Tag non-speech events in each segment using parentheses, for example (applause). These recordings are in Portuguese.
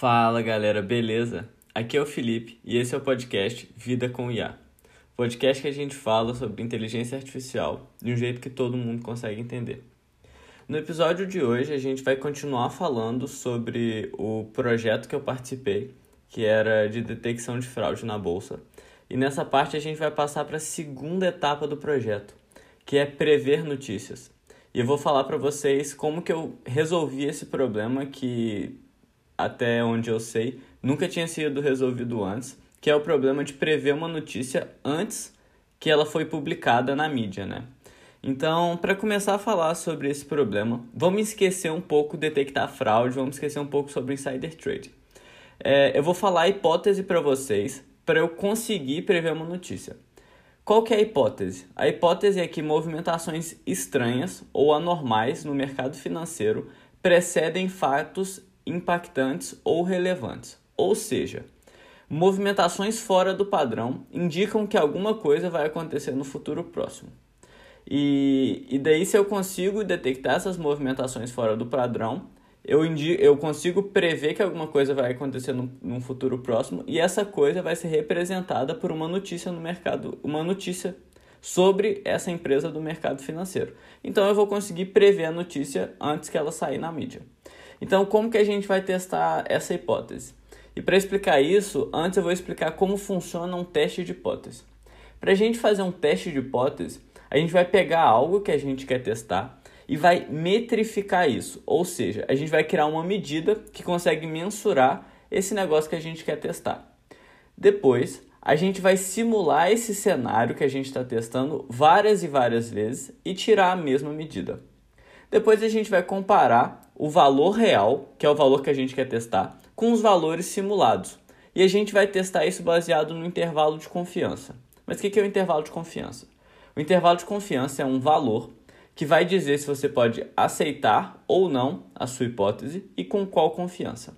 Fala galera, beleza? Aqui é o Felipe e esse é o podcast Vida com IA. Podcast que a gente fala sobre inteligência artificial de um jeito que todo mundo consegue entender. No episódio de hoje a gente vai continuar falando sobre o projeto que eu participei, que era de detecção de fraude na bolsa. E nessa parte a gente vai passar para a segunda etapa do projeto, que é prever notícias. E eu vou falar para vocês como que eu resolvi esse problema que até onde eu sei, nunca tinha sido resolvido antes, que é o problema de prever uma notícia antes que ela foi publicada na mídia, né? Então, para começar a falar sobre esse problema, vamos esquecer um pouco detectar fraude, vamos esquecer um pouco sobre insider trading. É, eu vou falar a hipótese para vocês para eu conseguir prever uma notícia. Qual que é a hipótese? A hipótese é que movimentações estranhas ou anormais no mercado financeiro precedem fatos impactantes ou relevantes. Ou seja, movimentações fora do padrão indicam que alguma coisa vai acontecer no futuro próximo. E, e daí, se eu consigo detectar essas movimentações fora do padrão, eu, indico, eu consigo prever que alguma coisa vai acontecer no, no futuro próximo e essa coisa vai ser representada por uma notícia no mercado, uma notícia sobre essa empresa do mercado financeiro. Então eu vou conseguir prever a notícia antes que ela sair na mídia. Então, como que a gente vai testar essa hipótese? E para explicar isso, antes eu vou explicar como funciona um teste de hipótese. Para a gente fazer um teste de hipótese, a gente vai pegar algo que a gente quer testar e vai metrificar isso, ou seja, a gente vai criar uma medida que consegue mensurar esse negócio que a gente quer testar. Depois, a gente vai simular esse cenário que a gente está testando várias e várias vezes e tirar a mesma medida. Depois a gente vai comparar o valor real, que é o valor que a gente quer testar, com os valores simulados. E a gente vai testar isso baseado no intervalo de confiança. Mas o que é o intervalo de confiança? O intervalo de confiança é um valor que vai dizer se você pode aceitar ou não a sua hipótese e com qual confiança.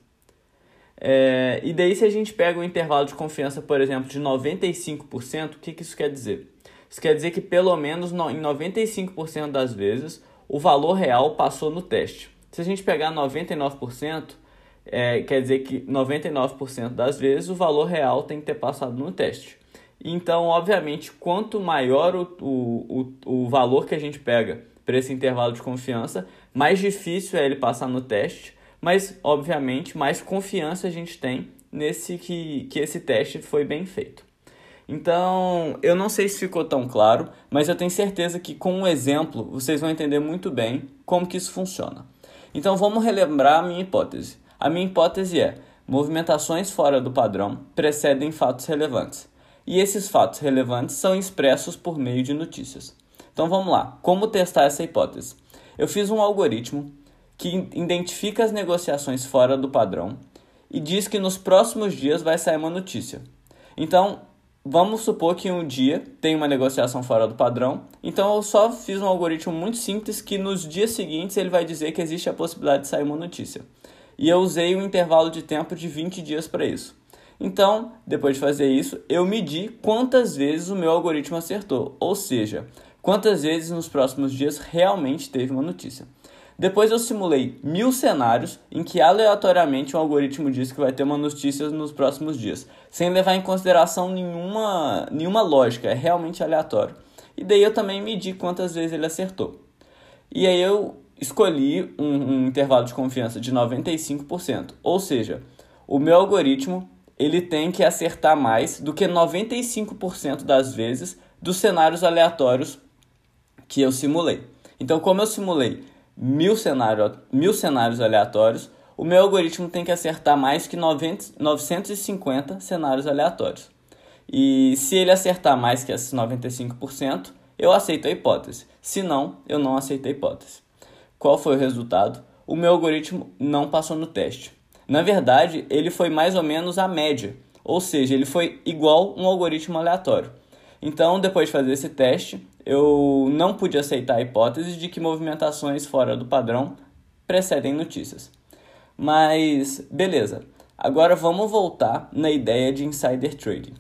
É, e daí, se a gente pega o intervalo de confiança, por exemplo, de 95%, o que, que isso quer dizer? Isso quer dizer que pelo menos no, em 95% das vezes o valor real passou no teste. Se a gente pegar 99%, é, quer dizer que 99% das vezes o valor real tem que ter passado no teste. Então, obviamente, quanto maior o, o, o, o valor que a gente pega para esse intervalo de confiança, mais difícil é ele passar no teste, mas, obviamente, mais confiança a gente tem nesse que, que esse teste foi bem feito. Então, eu não sei se ficou tão claro, mas eu tenho certeza que com um exemplo vocês vão entender muito bem como que isso funciona. Então vamos relembrar a minha hipótese. A minha hipótese é: movimentações fora do padrão precedem fatos relevantes. E esses fatos relevantes são expressos por meio de notícias. Então vamos lá, como testar essa hipótese? Eu fiz um algoritmo que identifica as negociações fora do padrão e diz que nos próximos dias vai sair uma notícia. Então, Vamos supor que um dia tem uma negociação fora do padrão, então eu só fiz um algoritmo muito simples que nos dias seguintes ele vai dizer que existe a possibilidade de sair uma notícia. E eu usei um intervalo de tempo de 20 dias para isso. Então, depois de fazer isso, eu medi quantas vezes o meu algoritmo acertou, ou seja, quantas vezes nos próximos dias realmente teve uma notícia. Depois eu simulei mil cenários em que aleatoriamente um algoritmo diz que vai ter uma notícia nos próximos dias, sem levar em consideração nenhuma, nenhuma lógica, é realmente aleatório. E daí eu também medi quantas vezes ele acertou. E aí eu escolhi um, um intervalo de confiança de 95%, ou seja, o meu algoritmo ele tem que acertar mais do que 95% das vezes dos cenários aleatórios que eu simulei. Então, como eu simulei mil, cenário, mil cenários aleatórios, o meu algoritmo tem que acertar mais que 90, 950 cenários aleatórios. E se ele acertar mais que esses 95%, eu aceito a hipótese. Se não, eu não aceito a hipótese. Qual foi o resultado? O meu algoritmo não passou no teste. Na verdade, ele foi mais ou menos a média, ou seja, ele foi igual um algoritmo aleatório. Então, depois de fazer esse teste, eu não pude aceitar a hipótese de que movimentações fora do padrão precedem notícias. Mas, beleza. Agora vamos voltar na ideia de insider trading.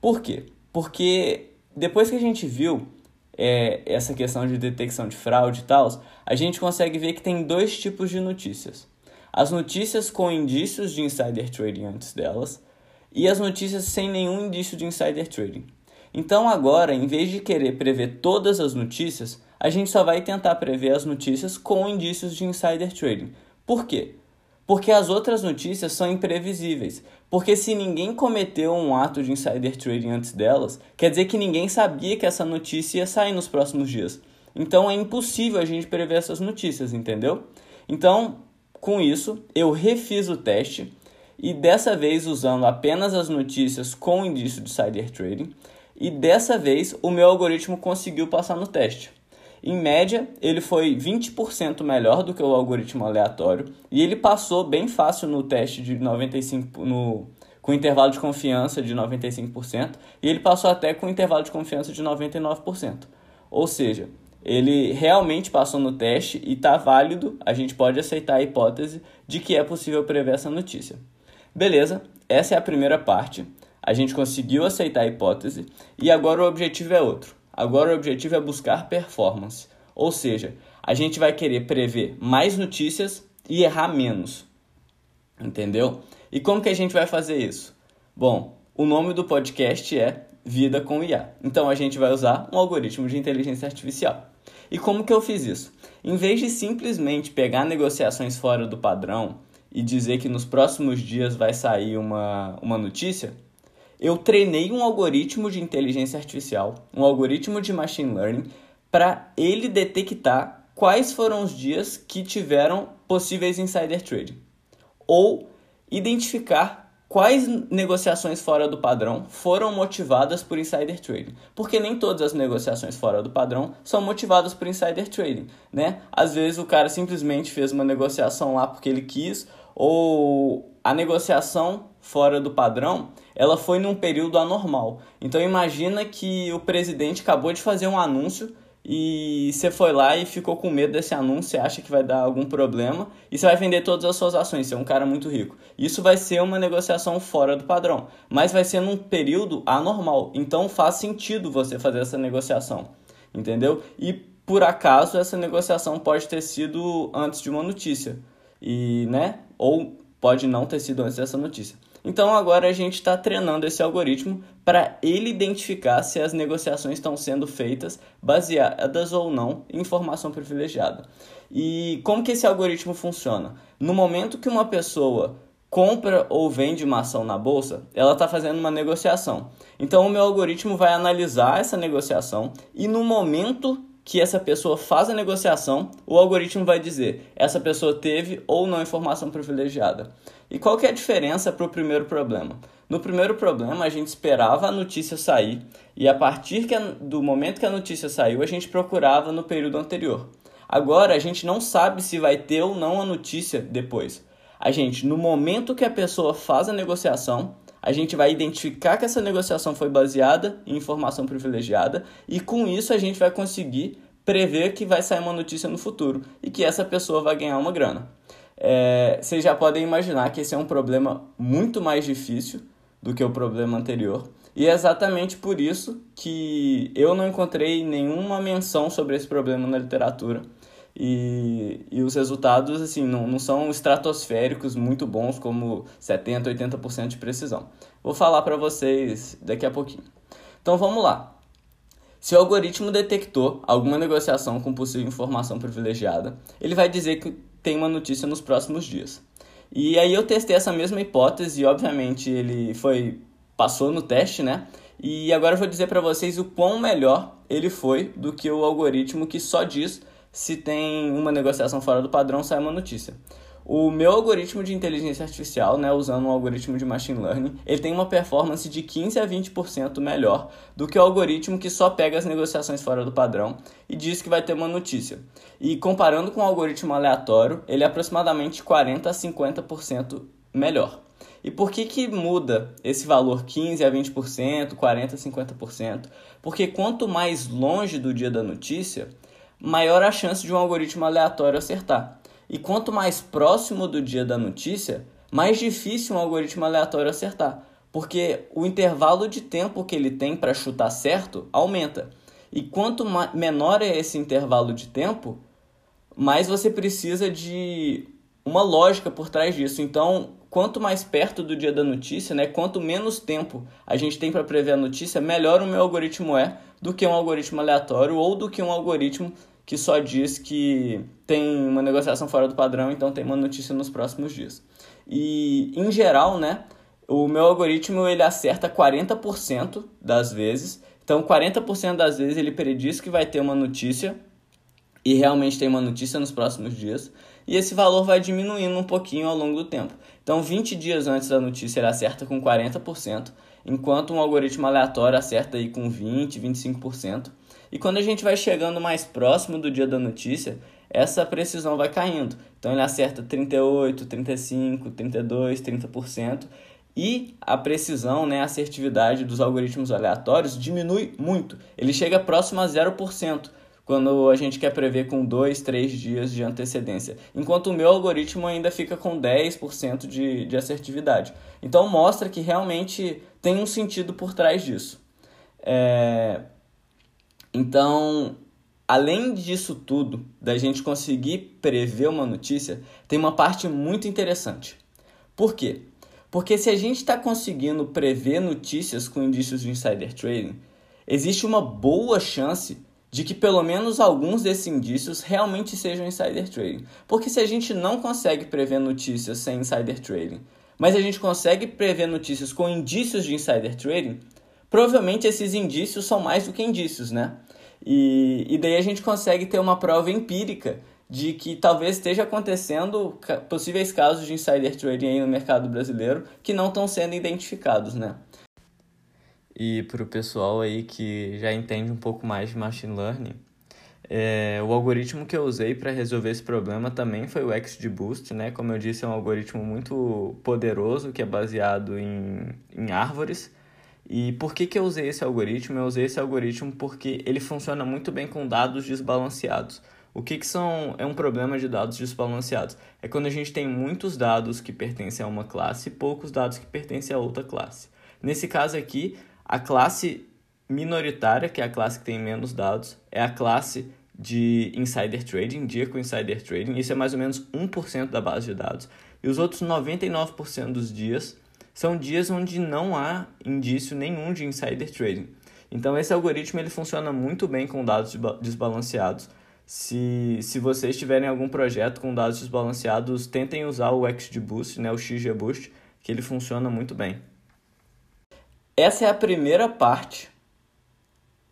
Por quê? Porque depois que a gente viu é, essa questão de detecção de fraude e tal, a gente consegue ver que tem dois tipos de notícias. as notícias com indícios de insider trading antes delas e as notícias sem nenhum indício de insider trading. Então agora, em vez de querer prever todas as notícias, a gente só vai tentar prever as notícias com indícios de insider trading. Por quê? Porque as outras notícias são imprevisíveis. Porque se ninguém cometeu um ato de insider trading antes delas, quer dizer que ninguém sabia que essa notícia ia sair nos próximos dias. Então é impossível a gente prever essas notícias, entendeu? Então, com isso, eu refiz o teste e dessa vez usando apenas as notícias com indício de insider trading, e dessa vez o meu algoritmo conseguiu passar no teste. Em média, ele foi 20% melhor do que o algoritmo aleatório e ele passou bem fácil no teste de 95 no com intervalo de confiança de 95% e ele passou até com intervalo de confiança de 99%. Ou seja, ele realmente passou no teste e está válido, a gente pode aceitar a hipótese de que é possível prever essa notícia. Beleza, essa é a primeira parte. A gente conseguiu aceitar a hipótese e agora o objetivo é outro. Agora o objetivo é buscar performance. Ou seja, a gente vai querer prever mais notícias e errar menos. Entendeu? E como que a gente vai fazer isso? Bom, o nome do podcast é Vida com IA. Então a gente vai usar um algoritmo de inteligência artificial. E como que eu fiz isso? Em vez de simplesmente pegar negociações fora do padrão e dizer que nos próximos dias vai sair uma, uma notícia, eu treinei um algoritmo de inteligência artificial, um algoritmo de machine learning, para ele detectar quais foram os dias que tiveram possíveis insider trading. Ou identificar quais negociações fora do padrão foram motivadas por insider trading. Porque nem todas as negociações fora do padrão são motivadas por insider trading, né? Às vezes o cara simplesmente fez uma negociação lá porque ele quis, ou a negociação fora do padrão, ela foi num período anormal. Então imagina que o presidente acabou de fazer um anúncio e você foi lá e ficou com medo desse anúncio, você acha que vai dar algum problema e você vai vender todas as suas ações, você é um cara muito rico. Isso vai ser uma negociação fora do padrão, mas vai ser num período anormal. Então faz sentido você fazer essa negociação, entendeu? E por acaso essa negociação pode ter sido antes de uma notícia. E, né? Ou pode não ter sido antes dessa notícia. Então agora a gente está treinando esse algoritmo para ele identificar se as negociações estão sendo feitas baseadas ou não em informação privilegiada. E como que esse algoritmo funciona? No momento que uma pessoa compra ou vende uma ação na bolsa, ela está fazendo uma negociação. Então o meu algoritmo vai analisar essa negociação e no momento que essa pessoa faz a negociação, o algoritmo vai dizer essa pessoa teve ou não informação privilegiada. E qual que é a diferença para o primeiro problema? No primeiro problema, a gente esperava a notícia sair e a partir a, do momento que a notícia saiu, a gente procurava no período anterior. Agora, a gente não sabe se vai ter ou não a notícia depois. A gente, no momento que a pessoa faz a negociação, a gente vai identificar que essa negociação foi baseada em informação privilegiada e com isso a gente vai conseguir prever que vai sair uma notícia no futuro e que essa pessoa vai ganhar uma grana. É, vocês já podem imaginar que esse é um problema muito mais difícil do que o problema anterior. E é exatamente por isso que eu não encontrei nenhuma menção sobre esse problema na literatura. E, e os resultados assim não, não são estratosféricos muito bons, como 70%, 80% de precisão. Vou falar para vocês daqui a pouquinho. Então vamos lá. Se o algoritmo detectou alguma negociação com possível informação privilegiada, ele vai dizer que tem uma notícia nos próximos dias. E aí eu testei essa mesma hipótese e obviamente ele foi passou no teste, né? E agora eu vou dizer para vocês o quão melhor ele foi do que o algoritmo que só diz se tem uma negociação fora do padrão, sai uma notícia. O meu algoritmo de inteligência artificial, né, usando um algoritmo de machine learning, ele tem uma performance de 15 a 20% melhor do que o algoritmo que só pega as negociações fora do padrão e diz que vai ter uma notícia. E comparando com o algoritmo aleatório, ele é aproximadamente 40 a 50% melhor. E por que, que muda esse valor 15 a 20%, 40 a 50%? Porque quanto mais longe do dia da notícia, maior a chance de um algoritmo aleatório acertar. E quanto mais próximo do dia da notícia, mais difícil um algoritmo aleatório acertar, porque o intervalo de tempo que ele tem para chutar certo aumenta. E quanto menor é esse intervalo de tempo, mais você precisa de uma lógica por trás disso. Então, quanto mais perto do dia da notícia, né, quanto menos tempo a gente tem para prever a notícia, melhor o meu algoritmo é do que um algoritmo aleatório ou do que um algoritmo que só diz que tem uma negociação fora do padrão, então tem uma notícia nos próximos dias. E em geral, né, o meu algoritmo ele acerta 40% das vezes. Então, 40% das vezes ele prediz que vai ter uma notícia e realmente tem uma notícia nos próximos dias. E esse valor vai diminuindo um pouquinho ao longo do tempo. Então, 20 dias antes da notícia ele acerta com 40%, enquanto um algoritmo aleatório acerta aí com 20, 25%. E quando a gente vai chegando mais próximo do dia da notícia, essa precisão vai caindo. Então ele acerta 38, 35, 32, 30%. E a precisão, né, a assertividade dos algoritmos aleatórios diminui muito. Ele chega próximo a 0% quando a gente quer prever com 2, 3 dias de antecedência. Enquanto o meu algoritmo ainda fica com 10% de, de assertividade. Então mostra que realmente tem um sentido por trás disso. É, então, além disso tudo, da gente conseguir prever uma notícia, tem uma parte muito interessante. Por quê? Porque se a gente está conseguindo prever notícias com indícios de insider trading, existe uma boa chance de que pelo menos alguns desses indícios realmente sejam insider trading. Porque se a gente não consegue prever notícias sem insider trading, mas a gente consegue prever notícias com indícios de insider trading, provavelmente esses indícios são mais do que indícios, né? E, e daí a gente consegue ter uma prova empírica de que talvez esteja acontecendo possíveis casos de insider trading aí no mercado brasileiro que não estão sendo identificados, né? E para o pessoal aí que já entende um pouco mais de machine learning, é, o algoritmo que eu usei para resolver esse problema também foi o XGBoost, né? Como eu disse, é um algoritmo muito poderoso que é baseado em, em árvores e por que, que eu usei esse algoritmo? Eu usei esse algoritmo porque ele funciona muito bem com dados desbalanceados. O que, que são é um problema de dados desbalanceados? É quando a gente tem muitos dados que pertencem a uma classe e poucos dados que pertencem a outra classe. Nesse caso aqui, a classe minoritária, que é a classe que tem menos dados, é a classe de insider trading, dia com insider trading. Isso é mais ou menos 1% da base de dados. E os outros 99% dos dias são dias onde não há indício nenhum de insider trading. Então esse algoritmo ele funciona muito bem com dados desbalanceados. Se, se vocês tiverem algum projeto com dados desbalanceados, tentem usar o XGBoost, né, o XGBoost, que ele funciona muito bem. Essa é a primeira parte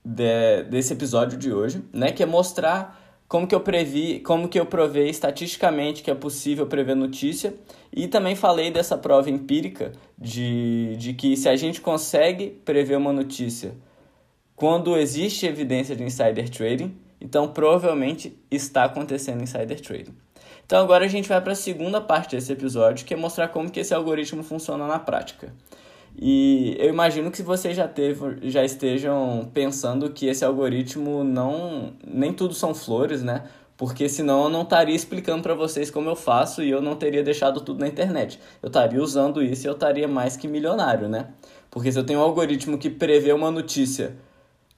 de, desse episódio de hoje, né, que é mostrar como que eu previ, como que eu provei estatisticamente que é possível prever notícia e também falei dessa prova empírica de, de que se a gente consegue prever uma notícia quando existe evidência de insider trading, então provavelmente está acontecendo insider trading. Então agora a gente vai para a segunda parte desse episódio, que é mostrar como que esse algoritmo funciona na prática. E eu imagino que vocês já, já estejam pensando que esse algoritmo não. nem tudo são flores, né? Porque senão eu não estaria explicando para vocês como eu faço e eu não teria deixado tudo na internet. Eu estaria usando isso e eu estaria mais que milionário, né? Porque se eu tenho um algoritmo que prevê uma notícia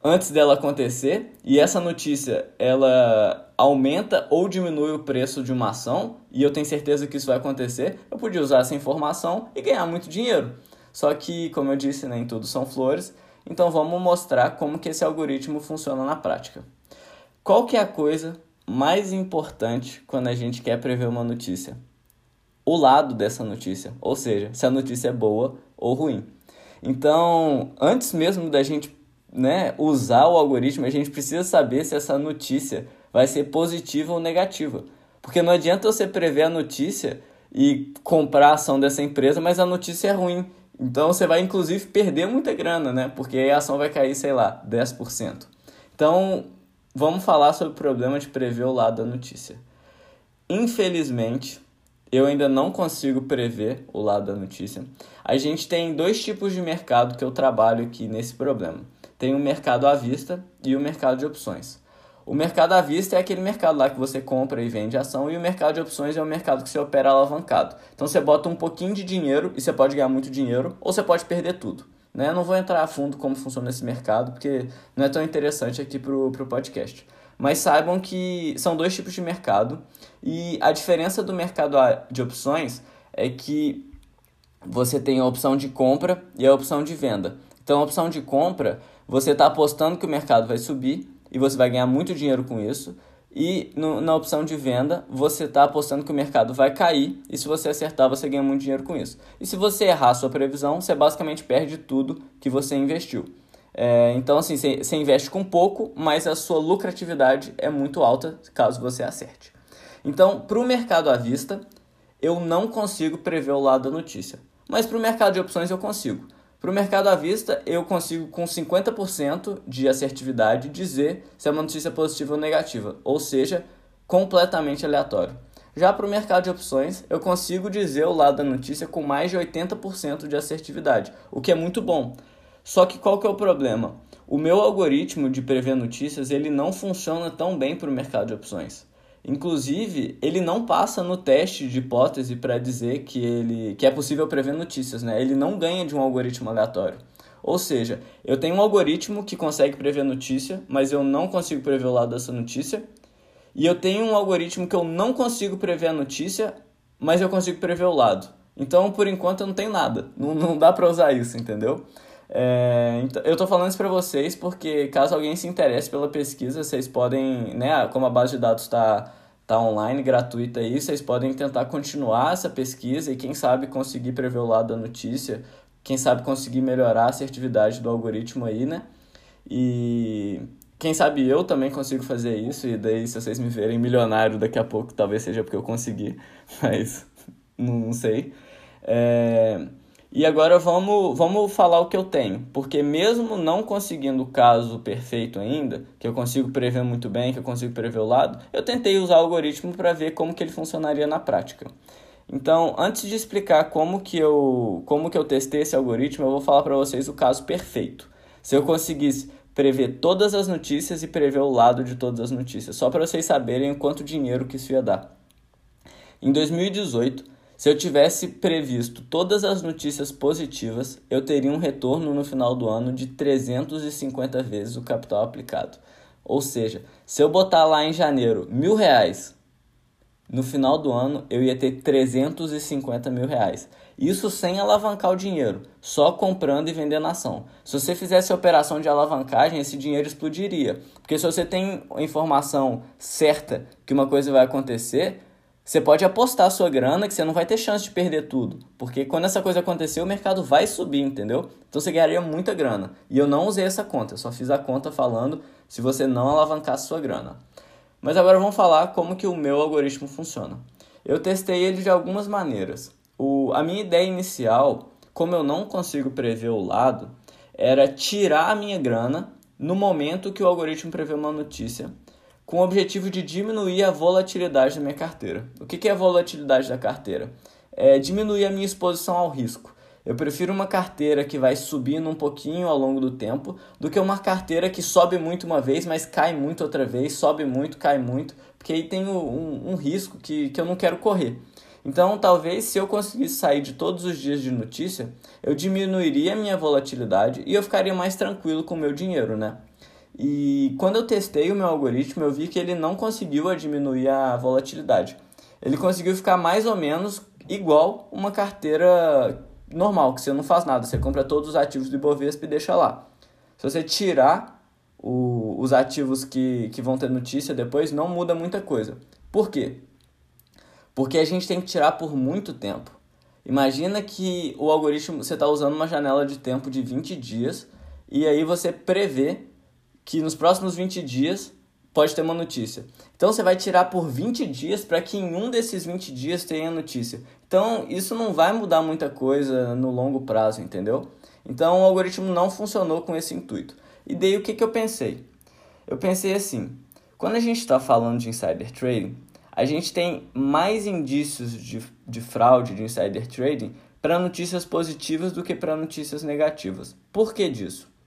antes dela acontecer e essa notícia ela aumenta ou diminui o preço de uma ação e eu tenho certeza que isso vai acontecer, eu podia usar essa informação e ganhar muito dinheiro. Só que, como eu disse, nem tudo são flores, então vamos mostrar como que esse algoritmo funciona na prática. Qual que é a coisa mais importante quando a gente quer prever uma notícia? O lado dessa notícia, ou seja, se a notícia é boa ou ruim. Então, antes mesmo da gente né, usar o algoritmo, a gente precisa saber se essa notícia vai ser positiva ou negativa. Porque não adianta você prever a notícia e comprar a ação dessa empresa, mas a notícia é ruim. Então você vai inclusive perder muita grana, né? Porque aí a ação vai cair, sei lá, 10%. Então, vamos falar sobre o problema de prever o lado da notícia. Infelizmente, eu ainda não consigo prever o lado da notícia. A gente tem dois tipos de mercado que eu trabalho aqui nesse problema. Tem o mercado à vista e o mercado de opções. O mercado à vista é aquele mercado lá que você compra e vende ação, e o mercado de opções é o mercado que você opera alavancado. Então você bota um pouquinho de dinheiro e você pode ganhar muito dinheiro, ou você pode perder tudo. Né? Eu não vou entrar a fundo como funciona esse mercado, porque não é tão interessante aqui para o podcast. Mas saibam que são dois tipos de mercado e a diferença do mercado de opções é que você tem a opção de compra e a opção de venda. Então, a opção de compra, você está apostando que o mercado vai subir e você vai ganhar muito dinheiro com isso. E no, na opção de venda, você está apostando que o mercado vai cair e se você acertar, você ganha muito dinheiro com isso. E se você errar a sua previsão, você basicamente perde tudo que você investiu. É, então, assim, você, investe com pouco, mas a sua lucratividade é muito alta caso você acerte. Então, para o mercado à vista, eu não consigo prever o lado da notícia. Mas para o mercado de opções eu consigo. Para o mercado à vista, eu consigo com 50% de assertividade dizer se é uma notícia positiva ou negativa, ou seja, completamente aleatório. Já para o mercado de opções, eu consigo dizer o lado da notícia com mais de 80% de assertividade, o que é muito bom. Só que qual que é o problema? O meu algoritmo de prever notícias ele não funciona tão bem para o mercado de opções. Inclusive, ele não passa no teste de hipótese para dizer que, ele, que é possível prever notícias, né? Ele não ganha de um algoritmo aleatório. Ou seja, eu tenho um algoritmo que consegue prever notícia, mas eu não consigo prever o lado dessa notícia. E eu tenho um algoritmo que eu não consigo prever a notícia, mas eu consigo prever o lado. Então, por enquanto, eu não tenho nada. Não, não dá para usar isso, entendeu? É, então, eu estou falando isso para vocês porque caso alguém se interesse pela pesquisa, vocês podem, né, como a base de dados está tá online, gratuita aí, vocês podem tentar continuar essa pesquisa e quem sabe conseguir prever o lado da notícia, quem sabe conseguir melhorar a assertividade do algoritmo aí, né? E quem sabe eu também consigo fazer isso, e daí se vocês me verem milionário daqui a pouco, talvez seja porque eu consegui, (laughs) mas não sei. É... E agora vamos, vamos falar o que eu tenho, porque mesmo não conseguindo o caso perfeito ainda, que eu consigo prever muito bem, que eu consigo prever o lado, eu tentei usar o algoritmo para ver como que ele funcionaria na prática. Então, antes de explicar como que eu, como que eu testei esse algoritmo, eu vou falar para vocês o caso perfeito. Se eu conseguisse prever todas as notícias e prever o lado de todas as notícias, só para vocês saberem o quanto dinheiro que isso ia dar. Em 2018, se eu tivesse previsto todas as notícias positivas, eu teria um retorno no final do ano de 350 vezes o capital aplicado. Ou seja, se eu botar lá em janeiro mil reais, no final do ano eu ia ter 350 mil reais. Isso sem alavancar o dinheiro, só comprando e vendendo ação. Se você fizesse operação de alavancagem, esse dinheiro explodiria. Porque se você tem informação certa que uma coisa vai acontecer, você pode apostar a sua grana que você não vai ter chance de perder tudo. Porque quando essa coisa acontecer, o mercado vai subir, entendeu? Então você ganharia muita grana. E eu não usei essa conta, eu só fiz a conta falando se você não alavancar a sua grana. Mas agora vamos falar como que o meu algoritmo funciona. Eu testei ele de algumas maneiras. O, a minha ideia inicial, como eu não consigo prever o lado, era tirar a minha grana no momento que o algoritmo prevê uma notícia com o objetivo de diminuir a volatilidade da minha carteira. O que é a volatilidade da carteira? É diminuir a minha exposição ao risco. Eu prefiro uma carteira que vai subindo um pouquinho ao longo do tempo do que uma carteira que sobe muito uma vez, mas cai muito outra vez, sobe muito, cai muito, porque aí tem um, um risco que, que eu não quero correr. Então, talvez se eu conseguisse sair de todos os dias de notícia, eu diminuiria a minha volatilidade e eu ficaria mais tranquilo com o meu dinheiro, né? E quando eu testei o meu algoritmo, eu vi que ele não conseguiu diminuir a volatilidade. Ele conseguiu ficar mais ou menos igual uma carteira normal, que você não faz nada, você compra todos os ativos do Ibovespa e deixa lá. Se você tirar o, os ativos que, que vão ter notícia depois, não muda muita coisa. Por quê? Porque a gente tem que tirar por muito tempo. Imagina que o algoritmo, você está usando uma janela de tempo de 20 dias e aí você prevê que nos próximos 20 dias pode ter uma notícia. Então você vai tirar por 20 dias para que em um desses 20 dias tenha notícia. Então isso não vai mudar muita coisa no longo prazo, entendeu? Então o algoritmo não funcionou com esse intuito. E daí o que, que eu pensei? Eu pensei assim: quando a gente está falando de insider trading, a gente tem mais indícios de, de fraude de insider trading para notícias positivas do que para notícias negativas. Por que disso?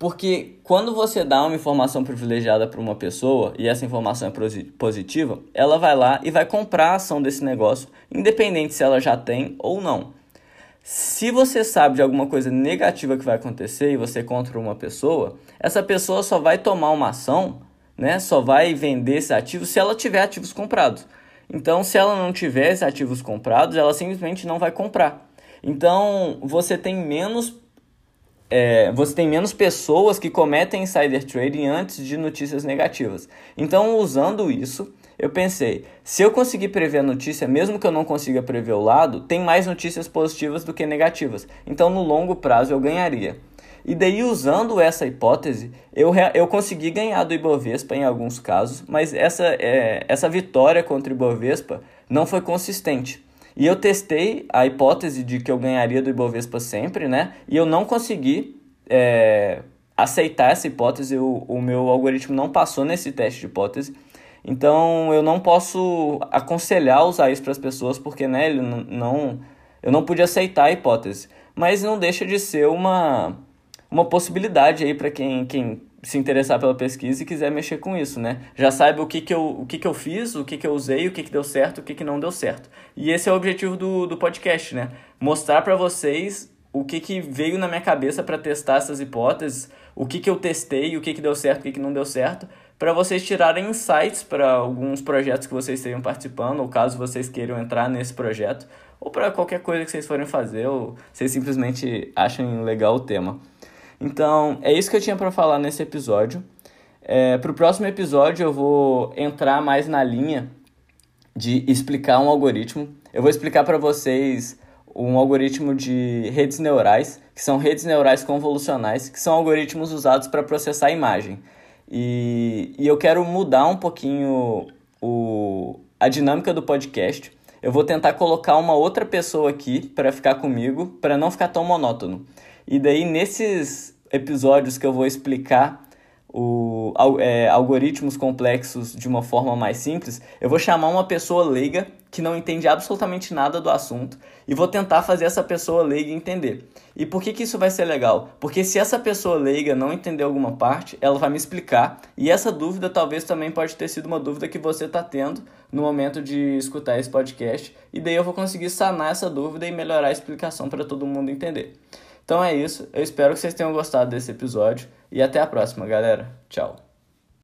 Porque quando você dá uma informação privilegiada para uma pessoa e essa informação é positiva, ela vai lá e vai comprar a ação desse negócio, independente se ela já tem ou não. Se você sabe de alguma coisa negativa que vai acontecer e você contra uma pessoa, essa pessoa só vai tomar uma ação né, só vai vender esse ativo se ela tiver ativos comprados. Então, se ela não tiver esses ativos comprados, ela simplesmente não vai comprar. Então, você tem menos é, você tem menos pessoas que cometem insider trading antes de notícias negativas. Então, usando isso, eu pensei, se eu conseguir prever a notícia, mesmo que eu não consiga prever o lado, tem mais notícias positivas do que negativas. Então, no longo prazo, eu ganharia. E daí, usando essa hipótese, eu, eu consegui ganhar do Ibovespa em alguns casos, mas essa, é, essa vitória contra o Ibovespa não foi consistente. E eu testei a hipótese de que eu ganharia do Ibovespa sempre, né? E eu não consegui é, aceitar essa hipótese, o, o meu algoritmo não passou nesse teste de hipótese. Então eu não posso aconselhar usar isso para as pessoas, porque né, ele não, eu não pude aceitar a hipótese. Mas não deixa de ser uma uma possibilidade aí para quem, quem se interessar pela pesquisa e quiser mexer com isso, né? Já sabe o que, que, eu, o que, que eu fiz, o que, que eu usei, o que, que deu certo, o que, que não deu certo. E esse é o objetivo do, do podcast, né? Mostrar para vocês o que, que veio na minha cabeça para testar essas hipóteses, o que, que eu testei, o que, que deu certo, o que, que não deu certo, para vocês tirarem insights para alguns projetos que vocês estejam participando, ou caso vocês queiram entrar nesse projeto, ou para qualquer coisa que vocês forem fazer, ou vocês simplesmente achem legal o tema. Então, é isso que eu tinha para falar nesse episódio. É, para o próximo episódio, eu vou entrar mais na linha de explicar um algoritmo. Eu vou explicar para vocês um algoritmo de redes neurais, que são redes neurais convolucionais, que são algoritmos usados para processar a imagem. E, e eu quero mudar um pouquinho o, a dinâmica do podcast. Eu vou tentar colocar uma outra pessoa aqui para ficar comigo, para não ficar tão monótono. E daí, nesses episódios que eu vou explicar o, é, algoritmos complexos de uma forma mais simples, eu vou chamar uma pessoa leiga que não entende absolutamente nada do assunto e vou tentar fazer essa pessoa leiga entender. E por que, que isso vai ser legal? Porque se essa pessoa leiga não entender alguma parte, ela vai me explicar e essa dúvida talvez também pode ter sido uma dúvida que você está tendo no momento de escutar esse podcast e daí eu vou conseguir sanar essa dúvida e melhorar a explicação para todo mundo entender. Então é isso, eu espero que vocês tenham gostado desse episódio e até a próxima, galera. Tchau.